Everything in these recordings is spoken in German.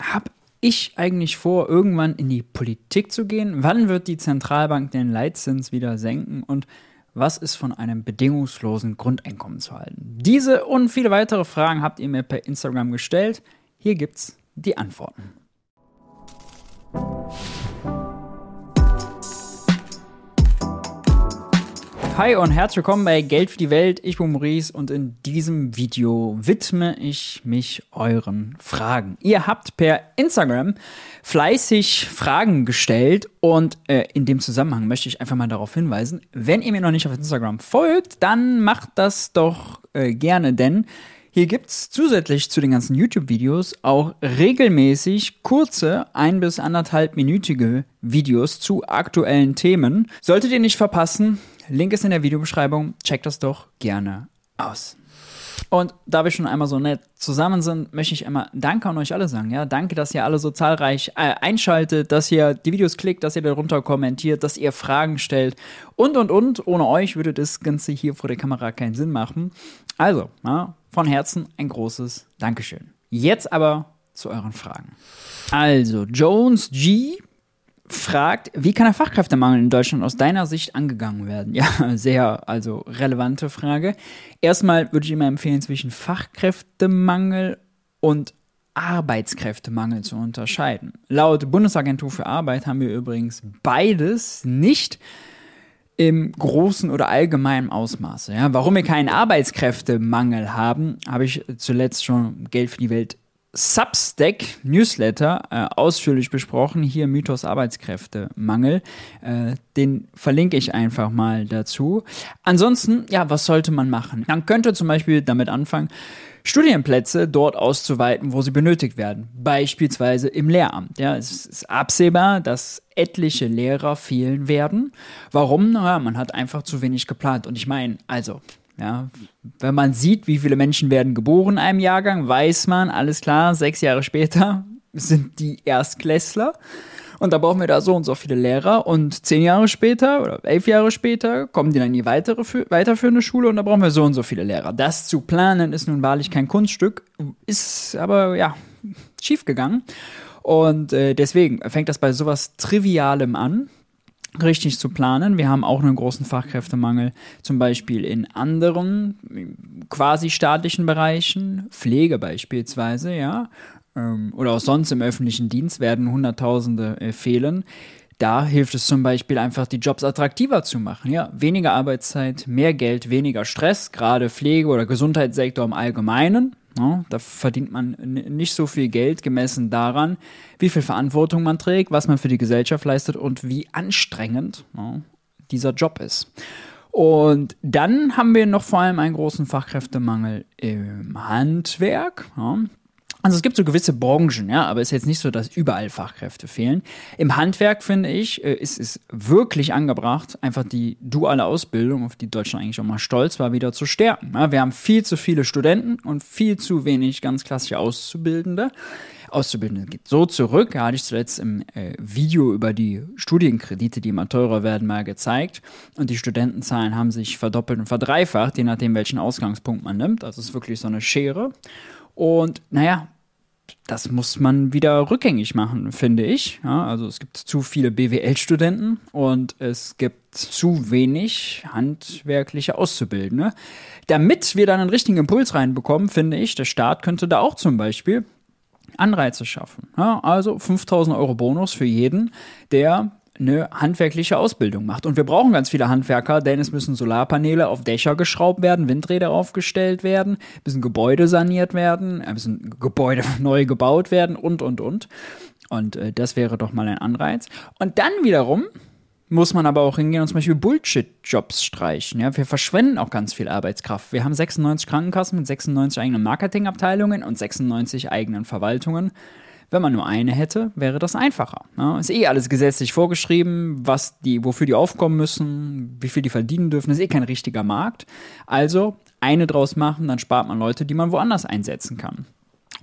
habe ich eigentlich vor, irgendwann in die Politik zu gehen? Wann wird die Zentralbank den Leitzins wieder senken? Und was ist von einem bedingungslosen Grundeinkommen zu halten? Diese und viele weitere Fragen habt ihr mir per Instagram gestellt. Hier gibt's die Antworten. Hi und herzlich willkommen bei Geld für die Welt. Ich bin Maurice und in diesem Video widme ich mich euren Fragen. Ihr habt per Instagram fleißig Fragen gestellt und äh, in dem Zusammenhang möchte ich einfach mal darauf hinweisen, wenn ihr mir noch nicht auf Instagram folgt, dann macht das doch äh, gerne, denn hier gibt es zusätzlich zu den ganzen YouTube-Videos auch regelmäßig kurze, ein- bis anderthalb minütige Videos zu aktuellen Themen. Solltet ihr nicht verpassen, Link ist in der Videobeschreibung. Checkt das doch gerne aus. Und da wir schon einmal so nett zusammen sind, möchte ich einmal Danke an euch alle sagen. Ja, danke, dass ihr alle so zahlreich äh, einschaltet, dass ihr die Videos klickt, dass ihr darunter kommentiert, dass ihr Fragen stellt und und und. Ohne euch würde das Ganze hier vor der Kamera keinen Sinn machen. Also, ja, von Herzen ein großes Dankeschön. Jetzt aber zu euren Fragen. Also, Jones G fragt, wie kann der Fachkräftemangel in Deutschland aus deiner Sicht angegangen werden? Ja, sehr, also relevante Frage. Erstmal würde ich immer empfehlen, zwischen Fachkräftemangel und Arbeitskräftemangel zu unterscheiden. Laut Bundesagentur für Arbeit haben wir übrigens beides nicht im großen oder allgemeinen Ausmaße. Ja, warum wir keinen Arbeitskräftemangel haben, habe ich zuletzt schon Geld für die Welt Substack Newsletter äh, ausführlich besprochen. Hier Mythos Arbeitskräftemangel. Äh, den verlinke ich einfach mal dazu. Ansonsten, ja, was sollte man machen? Man könnte zum Beispiel damit anfangen, Studienplätze dort auszuweiten, wo sie benötigt werden. Beispielsweise im Lehramt. Ja, es ist absehbar, dass etliche Lehrer fehlen werden. Warum? Ja, man hat einfach zu wenig geplant. Und ich meine, also, ja, wenn man sieht, wie viele Menschen werden geboren in einem Jahrgang, weiß man, alles klar, sechs Jahre später sind die Erstklässler. Und da brauchen wir da so und so viele Lehrer. Und zehn Jahre später oder elf Jahre später kommen die dann in die weitere, weiterführende Schule und da brauchen wir so und so viele Lehrer. Das zu planen ist nun wahrlich kein Kunststück, ist aber ja schief gegangen. Und äh, deswegen fängt das bei sowas Trivialem an richtig zu planen. Wir haben auch einen großen Fachkräftemangel, zum Beispiel in anderen quasi staatlichen Bereichen, Pflege beispielsweise, ja, ähm, oder auch sonst im öffentlichen Dienst werden Hunderttausende äh, fehlen. Da hilft es zum Beispiel einfach, die Jobs attraktiver zu machen. Ja, weniger Arbeitszeit, mehr Geld, weniger Stress, gerade Pflege- oder Gesundheitssektor im Allgemeinen. Ja, da verdient man nicht so viel Geld gemessen daran, wie viel Verantwortung man trägt, was man für die Gesellschaft leistet und wie anstrengend ja, dieser Job ist. Und dann haben wir noch vor allem einen großen Fachkräftemangel im Handwerk. Ja. Also es gibt so gewisse Branchen, ja, aber es ist jetzt nicht so, dass überall Fachkräfte fehlen. Im Handwerk finde ich, äh, ist es wirklich angebracht, einfach die duale Ausbildung, auf die Deutschland eigentlich auch mal stolz war, wieder zu stärken. Ja, wir haben viel zu viele Studenten und viel zu wenig ganz klassische Auszubildende. Auszubildende geht so zurück, hatte ich zuletzt im äh, Video über die Studienkredite, die immer teurer werden, mal gezeigt. Und die Studentenzahlen haben sich verdoppelt und verdreifacht, je nachdem, welchen Ausgangspunkt man nimmt. Das ist wirklich so eine Schere. Und naja, das muss man wieder rückgängig machen, finde ich. Ja, also es gibt zu viele BWL-Studenten und es gibt zu wenig handwerkliche Auszubildende. Damit wir dann einen richtigen Impuls reinbekommen, finde ich, der Staat könnte da auch zum Beispiel Anreize schaffen. Ja, also 5000 Euro Bonus für jeden, der eine handwerkliche Ausbildung macht. Und wir brauchen ganz viele Handwerker, denn es müssen Solarpaneele auf Dächer geschraubt werden, Windräder aufgestellt werden, müssen Gebäude saniert werden, müssen Gebäude neu gebaut werden und, und, und. Und äh, das wäre doch mal ein Anreiz. Und dann wiederum muss man aber auch hingehen und zum Beispiel Bullshit-Jobs streichen. Ja, wir verschwenden auch ganz viel Arbeitskraft. Wir haben 96 Krankenkassen mit 96 eigenen Marketingabteilungen und 96 eigenen Verwaltungen. Wenn man nur eine hätte, wäre das einfacher. Ja, ist eh alles gesetzlich vorgeschrieben, was die, wofür die aufkommen müssen, wie viel die verdienen dürfen. ist eh kein richtiger Markt. Also eine draus machen, dann spart man Leute, die man woanders einsetzen kann.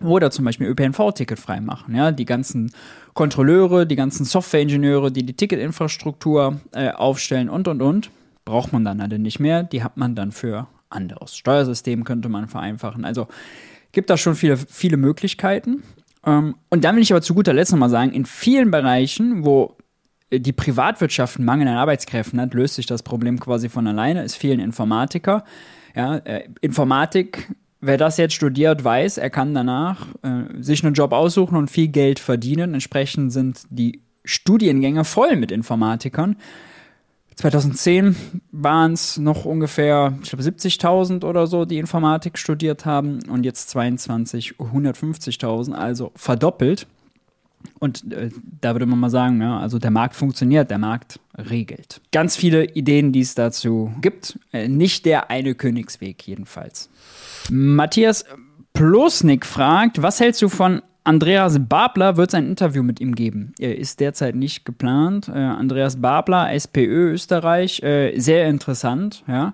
Oder zum Beispiel ÖPNV-Ticket freimachen. Ja, die ganzen Kontrolleure, die ganzen Softwareingenieure, die die Ticketinfrastruktur äh, aufstellen und und und, braucht man dann alle nicht mehr. Die hat man dann für anderes. Steuersystem könnte man vereinfachen. Also gibt da schon viele, viele Möglichkeiten. Ähm, und dann will ich aber zu guter Letzt nochmal sagen, in vielen Bereichen, wo die Privatwirtschaft einen Mangel an Arbeitskräften hat, löst sich das Problem quasi von alleine. Es fehlen Informatiker. Ja, äh, Informatik, wer das jetzt studiert, weiß, er kann danach äh, sich einen Job aussuchen und viel Geld verdienen. Entsprechend sind die Studiengänge voll mit Informatikern. 2010 waren es noch ungefähr, ich glaube, 70.000 oder so, die Informatik studiert haben und jetzt 22 150.000, also verdoppelt. Und äh, da würde man mal sagen, ja, also der Markt funktioniert, der Markt regelt. Ganz viele Ideen, die es dazu gibt. Äh, nicht der eine Königsweg jedenfalls. Matthias Plosnik fragt, was hältst du von Andreas Babler? Wird es ein Interview mit ihm geben? Er ist derzeit nicht geplant. Äh, Andreas Babler, SPÖ Österreich, äh, sehr interessant, ja.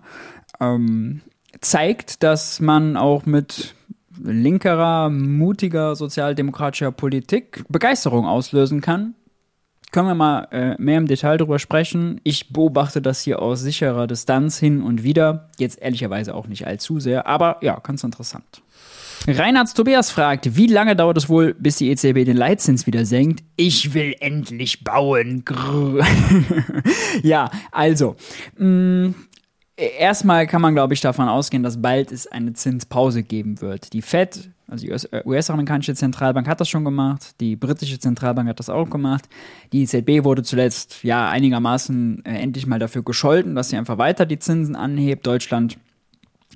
Ähm, zeigt, dass man auch mit linkerer, mutiger sozialdemokratischer Politik Begeisterung auslösen kann. Können wir mal äh, mehr im Detail darüber sprechen. Ich beobachte das hier aus sicherer Distanz hin und wieder. Jetzt ehrlicherweise auch nicht allzu sehr, aber ja, ganz interessant. Reinhards Tobias fragt, wie lange dauert es wohl, bis die EZB den Leitzins wieder senkt? Ich will endlich bauen. ja, also, mm, erstmal kann man, glaube ich, davon ausgehen, dass bald es eine Zinspause geben wird. Die Fed, also die US-amerikanische Zentralbank hat das schon gemacht, die britische Zentralbank hat das auch gemacht. Die EZB wurde zuletzt ja einigermaßen äh, endlich mal dafür gescholten, dass sie einfach weiter die Zinsen anhebt. Deutschland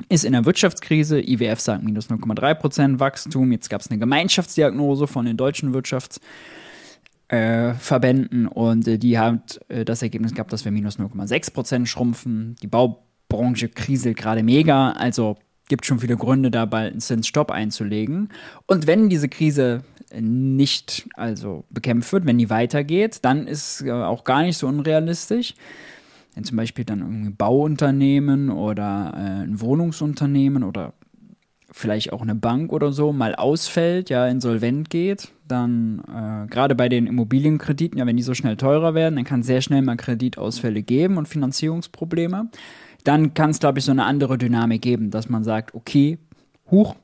ist in der Wirtschaftskrise. IWF sagt minus 0,3% Wachstum. Jetzt gab es eine Gemeinschaftsdiagnose von den deutschen Wirtschaftsverbänden äh, und äh, die hat äh, das Ergebnis gehabt, dass wir minus 0,6% schrumpfen. Die Bau Branche kriselt gerade mega, also gibt schon viele Gründe, da bald einen Zinsstopp einzulegen. Und wenn diese Krise nicht also bekämpft wird, wenn die weitergeht, dann ist äh, auch gar nicht so unrealistisch. Wenn zum Beispiel dann irgendwie Bauunternehmen oder äh, ein Wohnungsunternehmen oder vielleicht auch eine Bank oder so mal ausfällt, ja, insolvent geht, dann äh, gerade bei den Immobilienkrediten, ja, wenn die so schnell teurer werden, dann kann es sehr schnell mal Kreditausfälle geben und Finanzierungsprobleme. Dann kann es, glaube ich, so eine andere Dynamik geben, dass man sagt, okay, huch,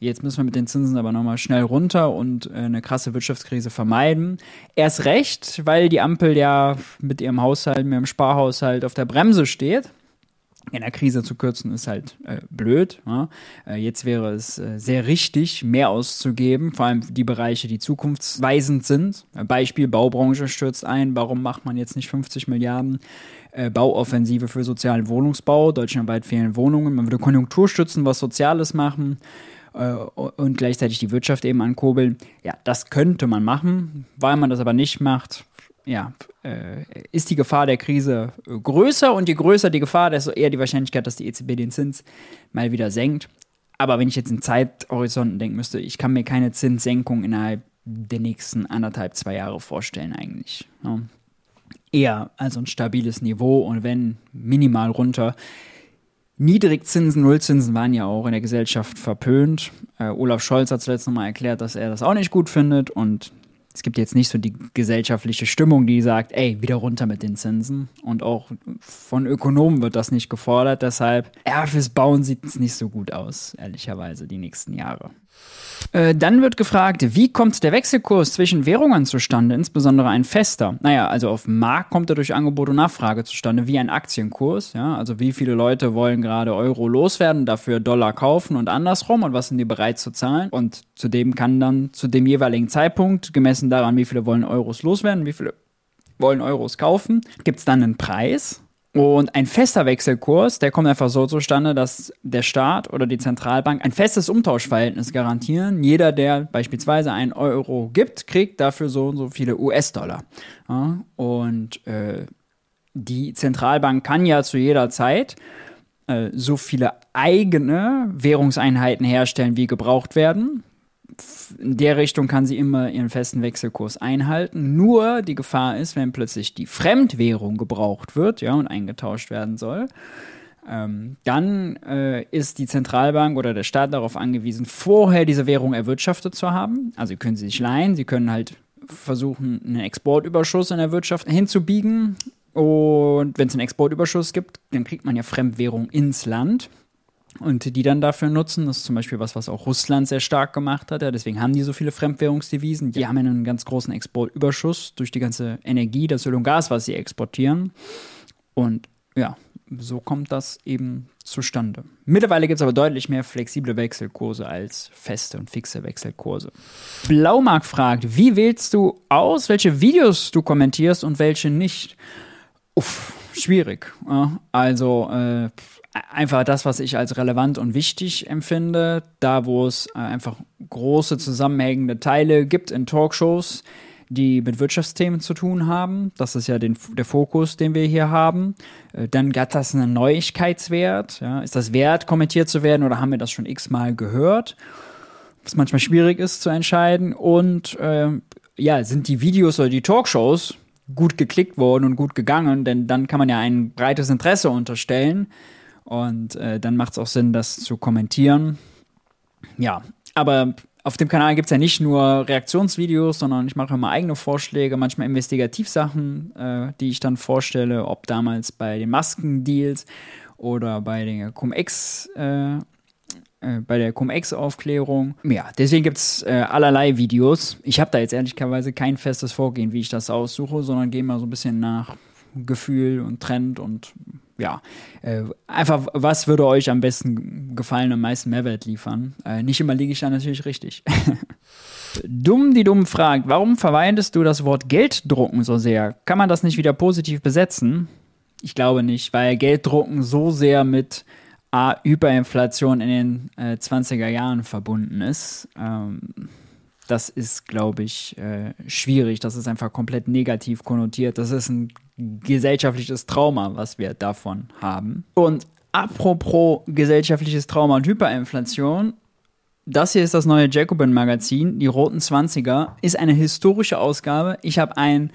jetzt müssen wir mit den Zinsen aber nochmal schnell runter und äh, eine krasse Wirtschaftskrise vermeiden. Erst recht, weil die Ampel ja mit ihrem Haushalt, mit ihrem Sparhaushalt auf der Bremse steht in der Krise zu kürzen ist halt äh, blöd. Ja? Äh, jetzt wäre es äh, sehr richtig, mehr auszugeben, vor allem die Bereiche, die zukunftsweisend sind. Äh, Beispiel Baubranche stürzt ein. Warum macht man jetzt nicht 50 Milliarden äh, Bauoffensive für sozialen Wohnungsbau? Deutschlandweit fehlen Wohnungen. Man würde Konjunktur stützen, was Soziales machen und gleichzeitig die Wirtschaft eben ankurbeln. Ja, das könnte man machen. Weil man das aber nicht macht, ja, äh, ist die Gefahr der Krise äh, größer und je größer die Gefahr, desto eher die Wahrscheinlichkeit, dass die EZB den Zins mal wieder senkt. Aber wenn ich jetzt in Zeithorizonten denken müsste, ich kann mir keine Zinssenkung innerhalb der nächsten anderthalb, zwei Jahre vorstellen eigentlich. Ja. Eher also ein stabiles Niveau und wenn minimal runter. Niedrigzinsen, Nullzinsen waren ja auch in der Gesellschaft verpönt. Äh, Olaf Scholz hat zuletzt nochmal erklärt, dass er das auch nicht gut findet und es gibt jetzt nicht so die gesellschaftliche Stimmung, die sagt, ey, wieder runter mit den Zinsen. Und auch von Ökonomen wird das nicht gefordert. Deshalb, ja, fürs Bauen sieht es nicht so gut aus, ehrlicherweise, die nächsten Jahre. Äh, dann wird gefragt, wie kommt der Wechselkurs zwischen Währungen zustande, insbesondere ein fester? Naja, also auf dem Markt kommt er durch Angebot und Nachfrage zustande, wie ein Aktienkurs. Ja? Also wie viele Leute wollen gerade Euro loswerden, dafür Dollar kaufen und andersrum und was sind die bereit zu zahlen? Und zudem kann dann zu dem jeweiligen Zeitpunkt, gemessen daran, wie viele wollen Euros loswerden, wie viele wollen Euros kaufen, gibt es dann einen Preis und ein fester Wechselkurs, der kommt einfach so zustande, dass der Staat oder die Zentralbank ein festes Umtauschverhältnis garantieren. Jeder, der beispielsweise einen Euro gibt, kriegt dafür so und so viele US-Dollar. Ja, und äh, die Zentralbank kann ja zu jeder Zeit äh, so viele eigene Währungseinheiten herstellen, wie gebraucht werden in der Richtung kann sie immer ihren festen Wechselkurs einhalten. Nur die Gefahr ist, wenn plötzlich die Fremdwährung gebraucht wird, ja, und eingetauscht werden soll, ähm, dann äh, ist die Zentralbank oder der Staat darauf angewiesen, vorher diese Währung erwirtschaftet zu haben. Also können sie sich leihen, sie können halt versuchen, einen Exportüberschuss in der Wirtschaft hinzubiegen. Und wenn es einen Exportüberschuss gibt, dann kriegt man ja Fremdwährung ins Land. Und die dann dafür nutzen. Das ist zum Beispiel was, was auch Russland sehr stark gemacht hat. Ja, deswegen haben die so viele Fremdwährungsdevisen. Die haben einen ganz großen Exportüberschuss durch die ganze Energie, das Öl und Gas, was sie exportieren. Und ja, so kommt das eben zustande. Mittlerweile gibt es aber deutlich mehr flexible Wechselkurse als feste und fixe Wechselkurse. Blaumark fragt, wie wählst du aus, welche Videos du kommentierst und welche nicht? Uff, schwierig. Also äh, einfach das, was ich als relevant und wichtig empfinde, da wo es äh, einfach große zusammenhängende Teile gibt in Talkshows, die mit Wirtschaftsthemen zu tun haben. Das ist ja den, der Fokus, den wir hier haben. Äh, dann hat das einen Neuigkeitswert. Ja? Ist das wert, kommentiert zu werden oder haben wir das schon x-mal gehört? Was manchmal schwierig ist zu entscheiden. Und äh, ja, sind die Videos oder die Talkshows gut geklickt worden und gut gegangen, denn dann kann man ja ein breites Interesse unterstellen. Und äh, dann macht es auch Sinn, das zu kommentieren. Ja, aber auf dem Kanal gibt es ja nicht nur Reaktionsvideos, sondern ich mache immer eigene Vorschläge, manchmal Investigativsachen, äh, die ich dann vorstelle, ob damals bei den Maskendeals oder bei den Cum-Ex, äh, äh, bei der Cum-Ex-Aufklärung. Ja, deswegen gibt es äh, allerlei Videos. Ich habe da jetzt ehrlicherweise kein festes Vorgehen, wie ich das aussuche, sondern gehe mal so ein bisschen nach Gefühl und Trend und ja, äh, einfach, was würde euch am besten gefallen, am meisten Mehrwert liefern? Äh, nicht immer liege ich da natürlich richtig. Dumm, die dumm fragt, warum verwendest du das Wort Gelddrucken so sehr? Kann man das nicht wieder positiv besetzen? Ich glaube nicht, weil Gelddrucken so sehr mit A, Hyperinflation in den äh, 20er Jahren verbunden ist. Ähm, das ist, glaube ich, äh, schwierig. Das ist einfach komplett negativ konnotiert. Das ist ein gesellschaftliches Trauma, was wir davon haben. Und apropos gesellschaftliches Trauma und Hyperinflation, das hier ist das neue Jacobin-Magazin, die Roten 20er, ist eine historische Ausgabe. Ich habe einen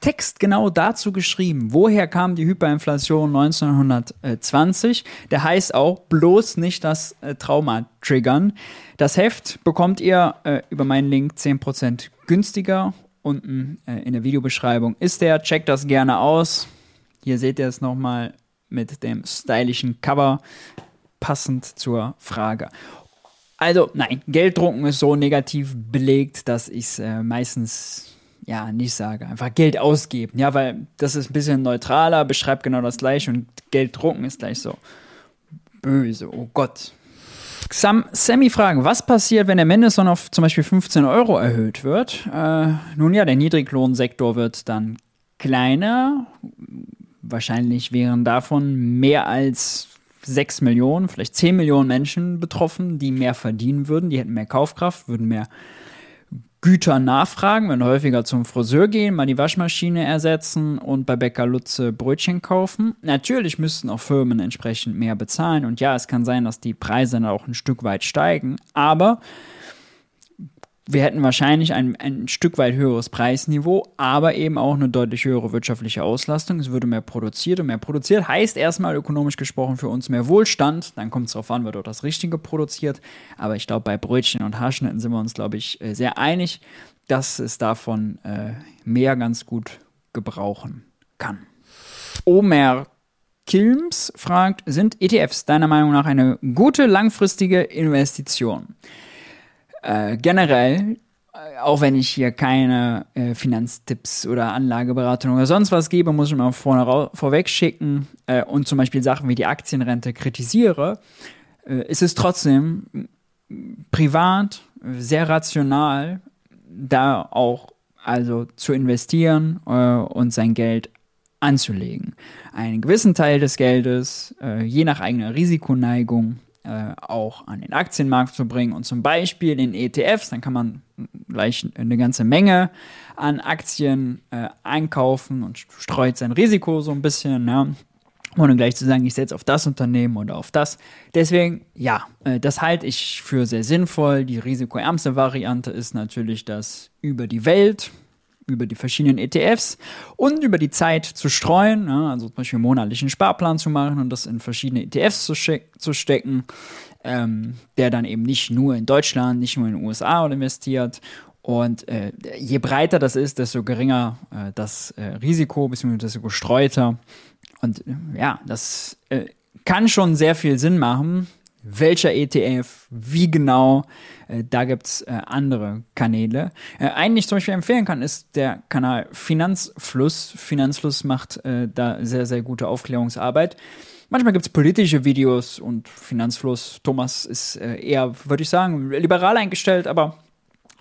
Text genau dazu geschrieben. Woher kam die Hyperinflation 1920? Der heißt auch bloß nicht das äh, Trauma triggern. Das Heft bekommt ihr äh, über meinen Link 10% günstiger. Unten äh, in der Videobeschreibung ist der. Checkt das gerne aus. Hier seht ihr es nochmal mit dem stylischen Cover, passend zur Frage. Also, nein, Gelddrucken ist so negativ belegt, dass ich es äh, meistens ja, nicht sage. Einfach Geld ausgeben. Ja, weil das ist ein bisschen neutraler, beschreibt genau das gleiche und Geld drucken ist gleich so böse. Oh Gott. Sam, Sammy fragen, was passiert, wenn der Mindestlohn auf zum Beispiel 15 Euro erhöht wird? Äh, nun ja, der Niedriglohnsektor wird dann kleiner. Wahrscheinlich wären davon mehr als 6 Millionen, vielleicht 10 Millionen Menschen betroffen, die mehr verdienen würden. Die hätten mehr Kaufkraft, würden mehr Güter nachfragen, wenn häufiger zum Friseur gehen, mal die Waschmaschine ersetzen und bei Bäcker Lutze Brötchen kaufen. Natürlich müssten auch Firmen entsprechend mehr bezahlen und ja, es kann sein, dass die Preise dann auch ein Stück weit steigen, aber wir hätten wahrscheinlich ein, ein Stück weit höheres Preisniveau, aber eben auch eine deutlich höhere wirtschaftliche Auslastung. Es würde mehr produziert und mehr produziert heißt erstmal ökonomisch gesprochen für uns mehr Wohlstand. Dann kommt es darauf an, wird dort das Richtige produziert. Aber ich glaube, bei Brötchen und Haarschnitten sind wir uns, glaube ich, äh, sehr einig, dass es davon äh, mehr ganz gut gebrauchen kann. Omer Kilms fragt, sind ETFs deiner Meinung nach eine gute langfristige Investition? Äh, generell, äh, auch wenn ich hier keine äh, Finanztipps oder Anlageberatung oder sonst was gebe, muss ich mal vorne vorweg schicken äh, und zum Beispiel Sachen wie die Aktienrente kritisiere, äh, ist es trotzdem privat sehr rational, da auch also zu investieren äh, und sein Geld anzulegen. Einen gewissen Teil des Geldes, je nach eigener Risikoneigung, äh, auch an den Aktienmarkt zu bringen und zum Beispiel in ETFs, dann kann man gleich eine ganze Menge an Aktien äh, einkaufen und streut sein Risiko so ein bisschen, ja. ohne gleich zu sagen, ich setze auf das Unternehmen oder auf das. Deswegen, ja, äh, das halte ich für sehr sinnvoll. Die risikoärmste Variante ist natürlich das über die Welt über die verschiedenen ETFs und über die Zeit zu streuen, ja, also zum Beispiel monatlichen Sparplan zu machen und das in verschiedene ETFs zu, zu stecken, ähm, der dann eben nicht nur in Deutschland, nicht nur in den USA investiert. Und äh, je breiter das ist, desto geringer äh, das äh, Risiko, beziehungsweise desto gestreuter. Und ja, das äh, kann schon sehr viel Sinn machen. Welcher ETF, wie genau, äh, da gibt's äh, andere Kanäle. Äh, einen, den ich zum Beispiel empfehlen kann, ist der Kanal Finanzfluss. Finanzfluss macht da sehr, sehr gute Aufklärungsarbeit. Manchmal gibt's politische Videos und Finanzfluss. Thomas ist eher, würde ich sagen, liberal eingestellt, aber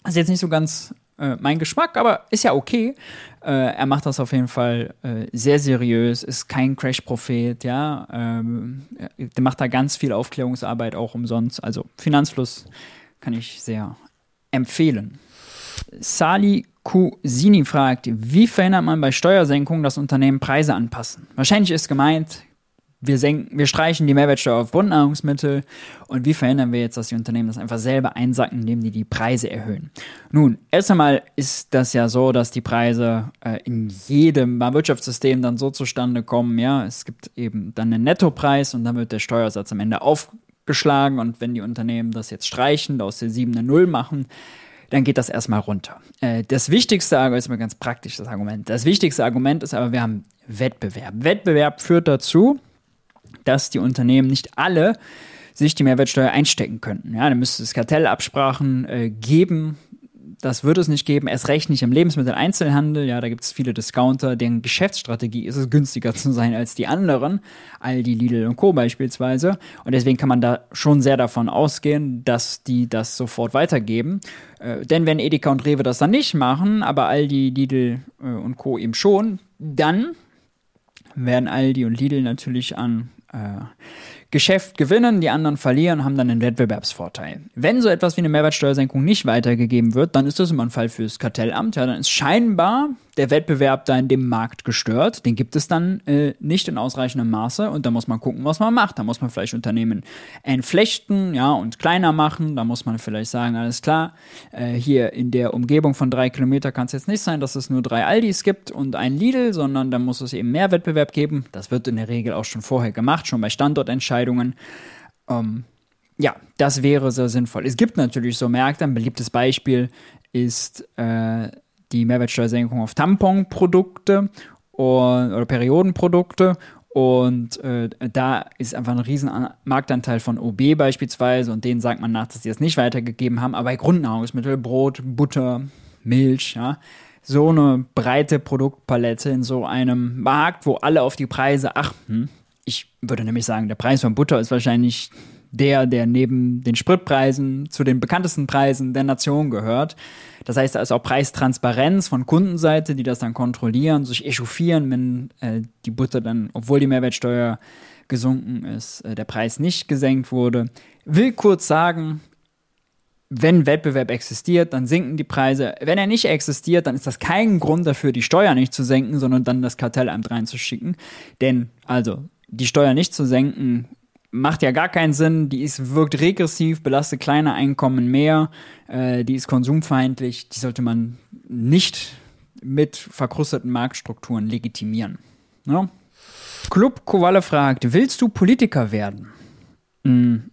ist jetzt nicht so ganz äh, mein Geschmack, aber ist ja okay. Äh, er macht das auf jeden Fall äh, sehr seriös, ist kein Crash-Prophet, ja. Ähm, der macht da ganz viel Aufklärungsarbeit auch umsonst. Also Finanzfluss kann ich sehr empfehlen. Sali Kusini fragt, wie verhindert man bei Steuersenkungen, dass Unternehmen Preise anpassen? Wahrscheinlich ist gemeint, wir, senken, wir streichen die Mehrwertsteuer auf Grundnahrungsmittel und wie verhindern wir jetzt, dass die Unternehmen das einfach selber einsacken, indem die die Preise erhöhen? Nun, erst einmal ist das ja so, dass die Preise äh, in jedem Wirtschaftssystem dann so zustande kommen, ja, es gibt eben dann einen Nettopreis und dann wird der Steuersatz am Ende aufgeschlagen und wenn die Unternehmen das jetzt streichen, aus der 7 eine 0 machen, dann geht das erstmal runter. Äh, das wichtigste Argument ist mal ganz praktisch das Argument. Das wichtigste Argument ist aber, wir haben Wettbewerb. Wettbewerb führt dazu, dass die Unternehmen nicht alle sich die Mehrwertsteuer einstecken könnten. Ja, dann müsste es Kartellabsprachen äh, geben. Das würde es nicht geben, erst recht nicht im Lebensmitteleinzelhandel. Ja, da gibt es viele Discounter, deren Geschäftsstrategie ist es, günstiger zu sein als die anderen, Aldi, Lidl und Co. beispielsweise. Und deswegen kann man da schon sehr davon ausgehen, dass die das sofort weitergeben. Äh, denn wenn Edeka und Rewe das dann nicht machen, aber Aldi, Lidl äh, und Co. eben schon, dann werden Aldi und Lidl natürlich an Euh, Geschäft gewinnen, die anderen verlieren, haben dann einen Wettbewerbsvorteil. Wenn so etwas wie eine Mehrwertsteuersenkung nicht weitergegeben wird, dann ist das immer ein Fall fürs Kartellamt. Ja, dann ist scheinbar der Wettbewerb da in dem Markt gestört. Den gibt es dann äh, nicht in ausreichendem Maße und da muss man gucken, was man macht. Da muss man vielleicht Unternehmen entflechten, ja, und kleiner machen. Da muss man vielleicht sagen, alles klar, äh, hier in der Umgebung von drei Kilometer kann es jetzt nicht sein, dass es nur drei Aldis gibt und ein Lidl, sondern da muss es eben mehr Wettbewerb geben. Das wird in der Regel auch schon vorher gemacht, schon bei Standortentscheidungen Entscheidungen. Ähm, ja, das wäre sehr sinnvoll. Es gibt natürlich so Märkte. Ein beliebtes Beispiel ist äh, die Mehrwertsteuersenkung auf Tamponprodukte oder Periodenprodukte. Und äh, da ist einfach ein riesen Marktanteil von OB beispielsweise und denen sagt man nach, dass sie das nicht weitergegeben haben. Aber bei Grundnahrungsmittel, Brot, Butter, Milch, ja, so eine breite Produktpalette in so einem Markt, wo alle auf die Preise achten, ich würde nämlich sagen, der Preis von Butter ist wahrscheinlich der, der neben den Spritpreisen zu den bekanntesten Preisen der Nation gehört. Das heißt, da ist auch Preistransparenz von Kundenseite, die das dann kontrollieren, sich echauffieren, wenn äh, die Butter dann, obwohl die Mehrwertsteuer gesunken ist, äh, der Preis nicht gesenkt wurde. Will kurz sagen, wenn Wettbewerb existiert, dann sinken die Preise. Wenn er nicht existiert, dann ist das kein Grund dafür, die Steuer nicht zu senken, sondern dann das Kartellamt reinzuschicken. Denn, also, die Steuer nicht zu senken, macht ja gar keinen Sinn. Die ist, wirkt regressiv, belastet kleine Einkommen mehr, äh, die ist konsumfeindlich, die sollte man nicht mit verkrusteten Marktstrukturen legitimieren. Ja? Club Kowalle fragt, willst du Politiker werden? Hm.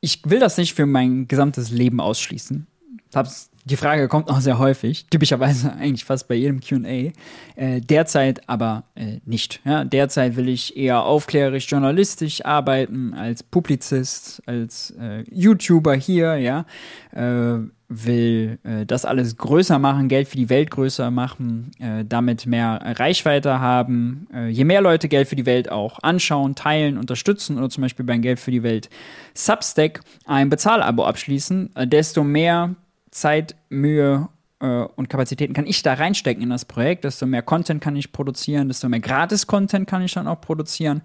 Ich will das nicht für mein gesamtes Leben ausschließen. Hab's die Frage kommt auch sehr häufig, typischerweise eigentlich fast bei jedem QA. Äh, derzeit aber äh, nicht. Ja? Derzeit will ich eher aufklärerisch journalistisch arbeiten, als Publizist, als äh, YouTuber hier, ja. Äh, will äh, das alles größer machen, Geld für die Welt größer machen, äh, damit mehr Reichweite haben. je mehr Leute Geld für die Welt auch anschauen, teilen, unterstützen oder zum Beispiel beim Geld für die Welt Substack ein Bezahlabo abschließen, desto mehr Zeit, Mühe äh, und Kapazitäten kann ich da reinstecken in das Projekt, desto mehr Content kann ich produzieren, desto mehr Gratis-Content kann ich dann auch produzieren.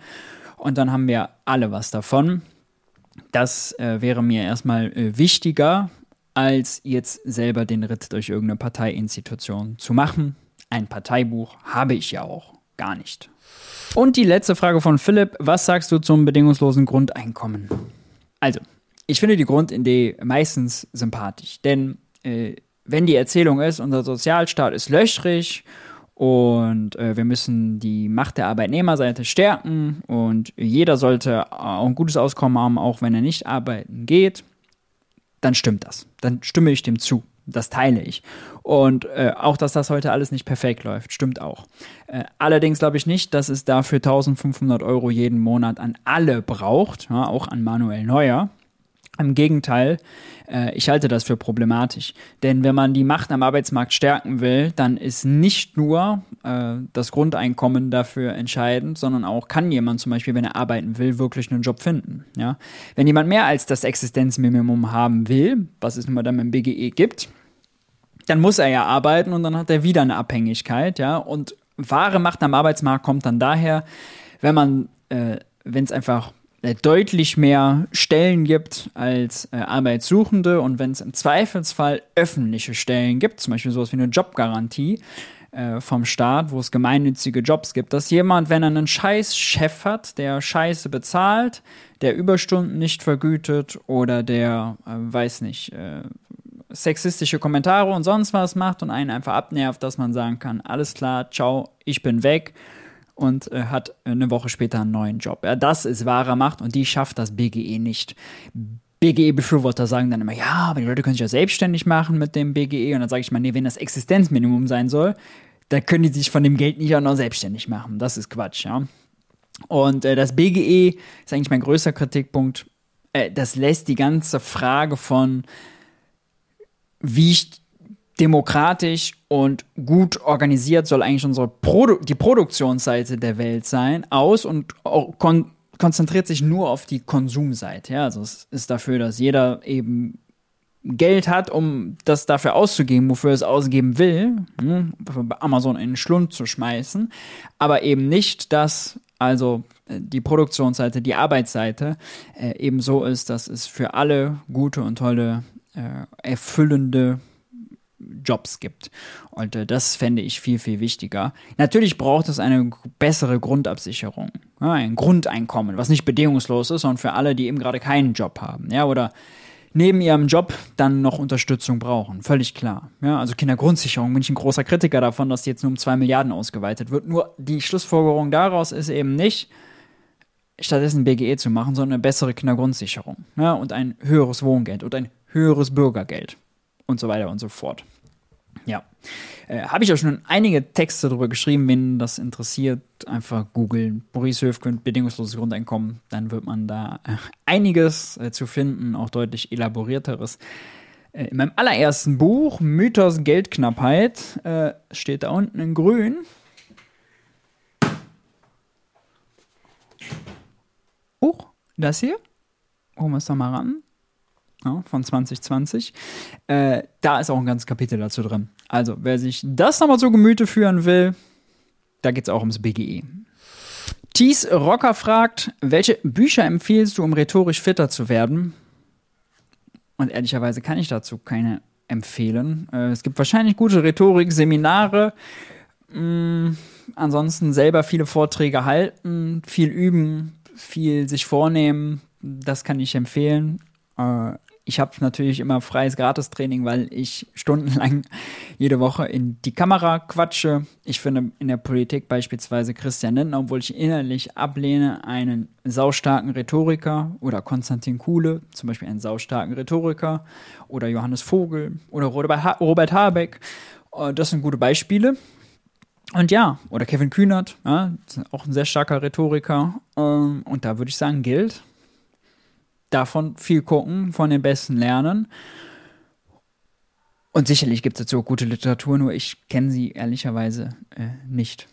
Und dann haben wir alle was davon. Das äh, wäre mir erstmal äh, wichtiger, als jetzt selber den Ritt durch irgendeine Parteiinstitution zu machen. Ein Parteibuch habe ich ja auch gar nicht. Und die letzte Frage von Philipp: Was sagst du zum bedingungslosen Grundeinkommen? Also, ich finde die Grundidee meistens sympathisch, denn äh, wenn die Erzählung ist, unser Sozialstaat ist löchrig und äh, wir müssen die Macht der Arbeitnehmerseite stärken und jeder sollte auch ein gutes Auskommen haben, auch wenn er nicht arbeiten geht, dann stimmt das. Dann stimme ich dem zu. Das teile ich. Und äh, auch, dass das heute alles nicht perfekt läuft, stimmt auch. Äh, allerdings glaube ich nicht, dass es dafür 1500 Euro jeden Monat an alle braucht, ja, auch an Manuel Neuer. Im Gegenteil, äh, ich halte das für problematisch. Denn wenn man die Macht am Arbeitsmarkt stärken will, dann ist nicht nur äh, das Grundeinkommen dafür entscheidend, sondern auch kann jemand zum Beispiel, wenn er arbeiten will, wirklich einen Job finden. Ja? Wenn jemand mehr als das Existenzminimum haben will, was es nun mal dann im BGE gibt, dann muss er ja arbeiten und dann hat er wieder eine Abhängigkeit. Ja? Und wahre Macht am Arbeitsmarkt kommt dann daher, wenn man, äh, wenn es einfach deutlich mehr Stellen gibt als äh, Arbeitssuchende. Und wenn es im Zweifelsfall öffentliche Stellen gibt, zum Beispiel sowas wie eine Jobgarantie äh, vom Staat, wo es gemeinnützige Jobs gibt, dass jemand, wenn er einen scheiß Chef hat, der Scheiße bezahlt, der Überstunden nicht vergütet oder der, äh, weiß nicht, äh, sexistische Kommentare und sonst was macht und einen einfach abnervt, dass man sagen kann, alles klar, ciao, ich bin weg und äh, hat eine Woche später einen neuen Job. Ja, das ist wahre Macht und die schafft das BGE nicht. BGE-Befürworter sagen dann immer, ja, aber die Leute können sich ja selbstständig machen mit dem BGE. Und dann sage ich mal, nee, wenn das Existenzminimum sein soll, dann können die sich von dem Geld nicht auch noch selbstständig machen. Das ist Quatsch, ja. Und äh, das BGE ist eigentlich mein größter Kritikpunkt. Äh, das lässt die ganze Frage von, wie demokratisch und gut organisiert soll eigentlich unsere Produ die Produktionsseite der Welt sein, aus und kon konzentriert sich nur auf die Konsumseite. Ja? Also es ist dafür, dass jeder eben Geld hat, um das dafür auszugeben, wofür es ausgeben will, hm, Amazon in den Schlund zu schmeißen, aber eben nicht, dass also äh, die Produktionsseite, die Arbeitsseite äh, eben so ist, dass es für alle gute und tolle, äh, erfüllende Jobs gibt. Und äh, das fände ich viel, viel wichtiger. Natürlich braucht es eine bessere Grundabsicherung, ja, ein Grundeinkommen, was nicht bedingungslos ist, sondern für alle, die eben gerade keinen Job haben, ja, oder neben ihrem Job dann noch Unterstützung brauchen. Völlig klar. Ja, also Kindergrundsicherung bin ich ein großer Kritiker davon, dass die jetzt nur um zwei Milliarden ausgeweitet wird. Nur die Schlussfolgerung daraus ist eben nicht, stattdessen BGE zu machen, sondern eine bessere Kindergrundsicherung. Ja, und ein höheres Wohngeld und ein höheres Bürgergeld und so weiter und so fort. Ja, äh, habe ich auch schon einige Texte darüber geschrieben, wenn das interessiert, einfach googeln. Boris Höfgen, bedingungsloses Grundeinkommen, dann wird man da äh, einiges äh, zu finden, auch deutlich elaborierteres. Äh, in meinem allerersten Buch, Mythos Geldknappheit, äh, steht da unten in grün. Oh, das hier. Holen wir es da mal ran ja, von 2020. Äh, da ist auch ein ganzes Kapitel dazu drin. Also, wer sich das nochmal zu Gemüte führen will, da geht es auch ums BGE. Thies Rocker fragt, welche Bücher empfiehlst du, um rhetorisch fitter zu werden? Und ehrlicherweise kann ich dazu keine empfehlen. Äh, es gibt wahrscheinlich gute Rhetorik-Seminare. Mm, ansonsten selber viele Vorträge halten, viel üben, viel sich vornehmen. Das kann ich empfehlen. Äh, ich habe natürlich immer freies Gratistraining, weil ich stundenlang jede Woche in die Kamera quatsche. Ich finde in der Politik beispielsweise Christian Lindner, obwohl ich innerlich ablehne, einen saustarken Rhetoriker oder Konstantin Kuhle, zum Beispiel einen saustarken Rhetoriker oder Johannes Vogel oder Robert Habeck. Äh, das sind gute Beispiele. Und ja, oder Kevin Kühnert, ja, auch ein sehr starker Rhetoriker. Ähm, und da würde ich sagen, gilt, davon viel gucken, von den Besten lernen. Und sicherlich gibt es dazu auch gute Literatur, nur ich kenne sie ehrlicherweise äh, nicht.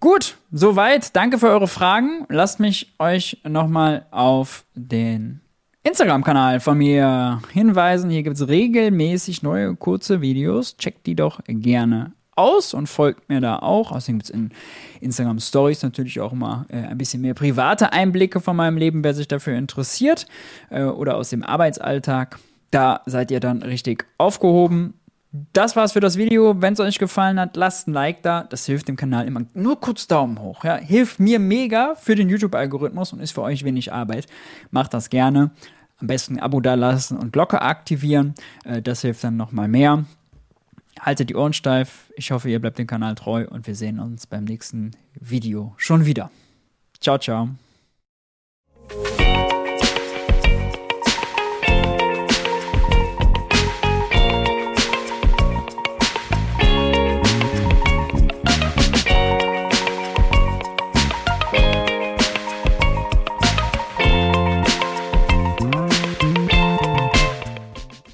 Gut, soweit. Danke für eure Fragen. Lasst mich euch nochmal auf den Instagram-Kanal von mir hinweisen. Hier gibt es regelmäßig neue kurze Videos. Checkt die doch gerne aus und folgt mir da auch. Außerdem gibt es in Instagram Stories natürlich auch mal äh, ein bisschen mehr private Einblicke von meinem Leben, wer sich dafür interessiert äh, oder aus dem Arbeitsalltag. Da seid ihr dann richtig aufgehoben. Das war's für das Video. Wenn es euch gefallen hat, lasst ein Like da. Das hilft dem Kanal immer. Nur kurz Daumen hoch. Ja? Hilft mir mega für den YouTube-Algorithmus und ist für euch wenig Arbeit. Macht das gerne. Am besten ein Abo da lassen und Glocke aktivieren. Äh, das hilft dann nochmal mehr haltet die Ohren steif. Ich hoffe, ihr bleibt dem Kanal treu und wir sehen uns beim nächsten Video schon wieder. Ciao, ciao.